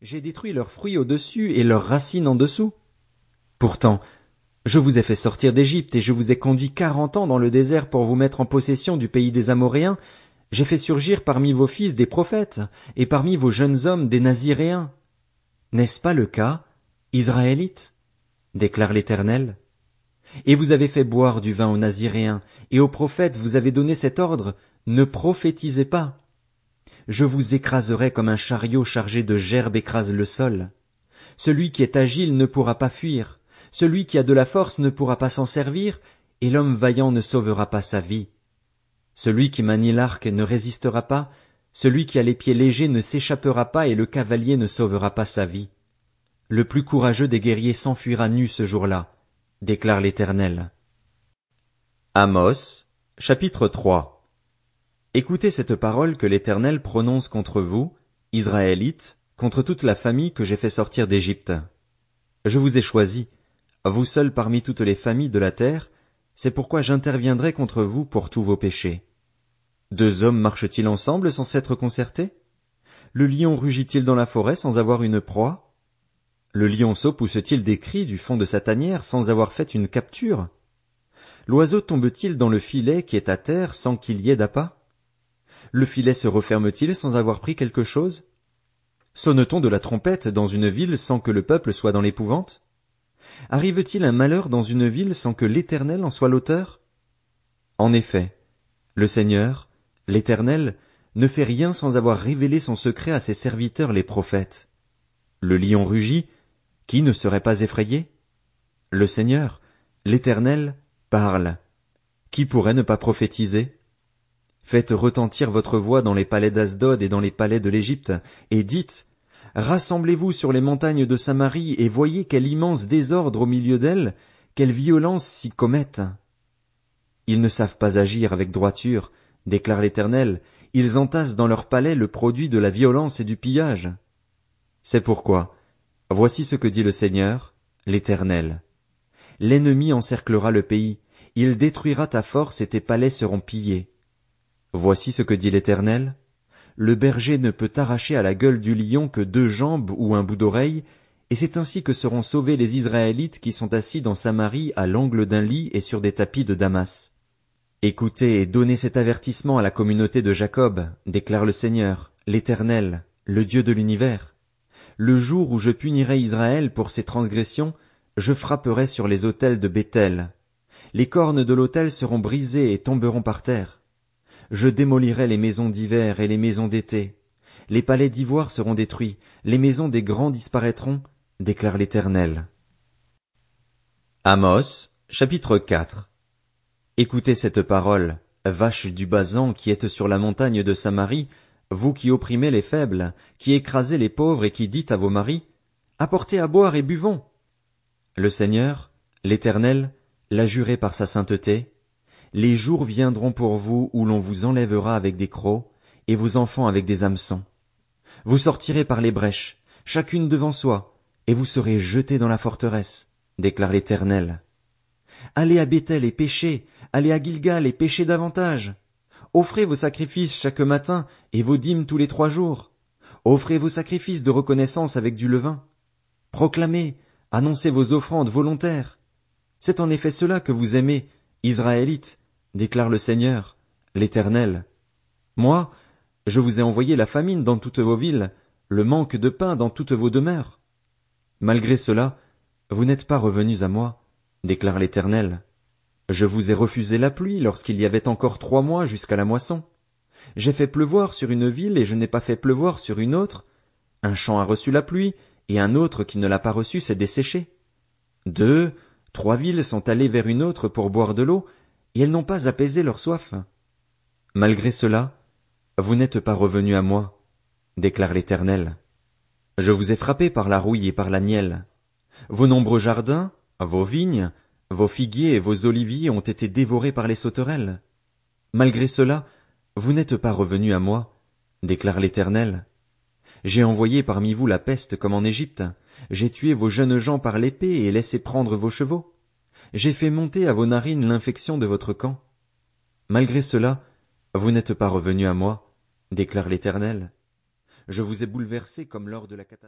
J'ai détruit leurs fruits au-dessus et leurs racines en dessous. Pourtant, je vous ai fait sortir d'Égypte et je vous ai conduit quarante ans dans le désert pour vous mettre en possession du pays des Amoréens. J'ai fait surgir parmi vos fils des prophètes et parmi vos jeunes hommes des Naziréens. N'est-ce pas le cas, Israélites? déclare l'Éternel. Et vous avez fait boire du vin aux Naziréens, et aux prophètes vous avez donné cet ordre, ne prophétisez pas. Je vous écraserai comme un chariot chargé de gerbes écrase le sol. Celui qui est agile ne pourra pas fuir, celui qui a de la force ne pourra pas s'en servir, et l'homme vaillant ne sauvera pas sa vie. Celui qui manie l'arc ne résistera pas, celui qui a les pieds légers ne s'échappera pas, et le cavalier ne sauvera pas sa vie. Le plus courageux des guerriers s'enfuira nu ce jour-là, déclare l'Éternel. Amos, chapitre 3 Écoutez cette parole que l'Éternel prononce contre vous, Israélites, contre toute la famille que j'ai fait sortir d'Égypte. Je vous ai choisi, vous seuls parmi toutes les familles de la terre, c'est pourquoi j'interviendrai contre vous pour tous vos péchés. Deux hommes marchent-ils ensemble sans s'être concertés? Le lion rugit-il dans la forêt sans avoir une proie? Le lionceau pousse-t-il des cris du fond de sa tanière sans avoir fait une capture? L'oiseau tombe-t-il dans le filet qui est à terre sans qu'il y ait d'appât? Le filet se referme-t-il sans avoir pris quelque chose? Sonne-t-on de la trompette dans une ville sans que le peuple soit dans l'épouvante? Arrive-t-il un malheur dans une ville sans que l'Éternel en soit l'auteur? En effet, le Seigneur, l'Éternel, ne fait rien sans avoir révélé son secret à ses serviteurs les prophètes. Le lion rugit, qui ne serait pas effrayé? Le Seigneur, l'Éternel, parle. Qui pourrait ne pas prophétiser? Faites retentir votre voix dans les palais d'Asdod et dans les palais de l'Égypte, et dites, Rassemblez-vous sur les montagnes de Samarie et voyez quel immense désordre au milieu d'elles, quelle violence s'y commettent. Ils ne savent pas agir avec droiture, déclare l'Éternel, ils entassent dans leurs palais le produit de la violence et du pillage. C'est pourquoi, Voici ce que dit le Seigneur, l'Éternel. L'ennemi encerclera le pays, il détruira ta force et tes palais seront pillés. Voici ce que dit l'Éternel. Le berger ne peut arracher à la gueule du lion que deux jambes ou un bout d'oreille, et c'est ainsi que seront sauvés les Israélites qui sont assis dans Samarie à l'angle d'un lit et sur des tapis de Damas. Écoutez et donnez cet avertissement à la communauté de Jacob, déclare le Seigneur, l'Éternel, le Dieu de l'univers. Le jour où je punirai Israël pour ses transgressions, je frapperai sur les autels de Béthel. Les cornes de l'autel seront brisées et tomberont par terre. Je démolirai les maisons d'hiver et les maisons d'été. Les palais d'ivoire seront détruits, les maisons des grands disparaîtront, déclare l'Éternel. Amos, chapitre 4 Écoutez cette parole, vache du Basan qui êtes sur la montagne de Samarie, vous qui opprimez les faibles, qui écrasez les pauvres et qui dites à vos maris, Apportez à boire et buvons. Le Seigneur, l'Éternel, l'a juré par sa sainteté, les jours viendront pour vous où l'on vous enlèvera avec des crocs, et vos enfants avec des hameçons. Vous sortirez par les brèches, chacune devant soi, et vous serez jetés dans la forteresse, déclare l'Éternel. Allez à Bethel et péchez, allez à Gilgal et péchez davantage. Offrez vos sacrifices chaque matin et vos dîmes tous les trois jours. Offrez vos sacrifices de reconnaissance avec du levain. Proclamez, annoncez vos offrandes volontaires. C'est en effet cela que vous aimez, Israélites, déclare le Seigneur, l'Éternel. Moi, je vous ai envoyé la famine dans toutes vos villes, le manque de pain dans toutes vos demeures. Malgré cela, vous n'êtes pas revenus à moi, déclare l'Éternel. Je vous ai refusé la pluie lorsqu'il y avait encore trois mois jusqu'à la moisson. J'ai fait pleuvoir sur une ville et je n'ai pas fait pleuvoir sur une autre. Un champ a reçu la pluie, et un autre qui ne l'a pas reçue s'est desséché. Deux, trois villes sont allées vers une autre pour boire de l'eau, et elles n'ont pas apaisé leur soif. Malgré cela, vous n'êtes pas revenus à moi, déclare l'Éternel. Je vous ai frappé par la rouille et par la nielle. Vos nombreux jardins, vos vignes, vos figuiers et vos oliviers ont été dévorés par les sauterelles. Malgré cela, vous n'êtes pas revenus à moi, déclare l'Éternel. J'ai envoyé parmi vous la peste comme en Égypte, j'ai tué vos jeunes gens par l'épée et laissé prendre vos chevaux. J'ai fait monter à vos narines l'infection de votre camp. Malgré cela, vous n'êtes pas revenus à moi, déclare l'Éternel. Je vous ai bouleversé comme lors de la catastrophe.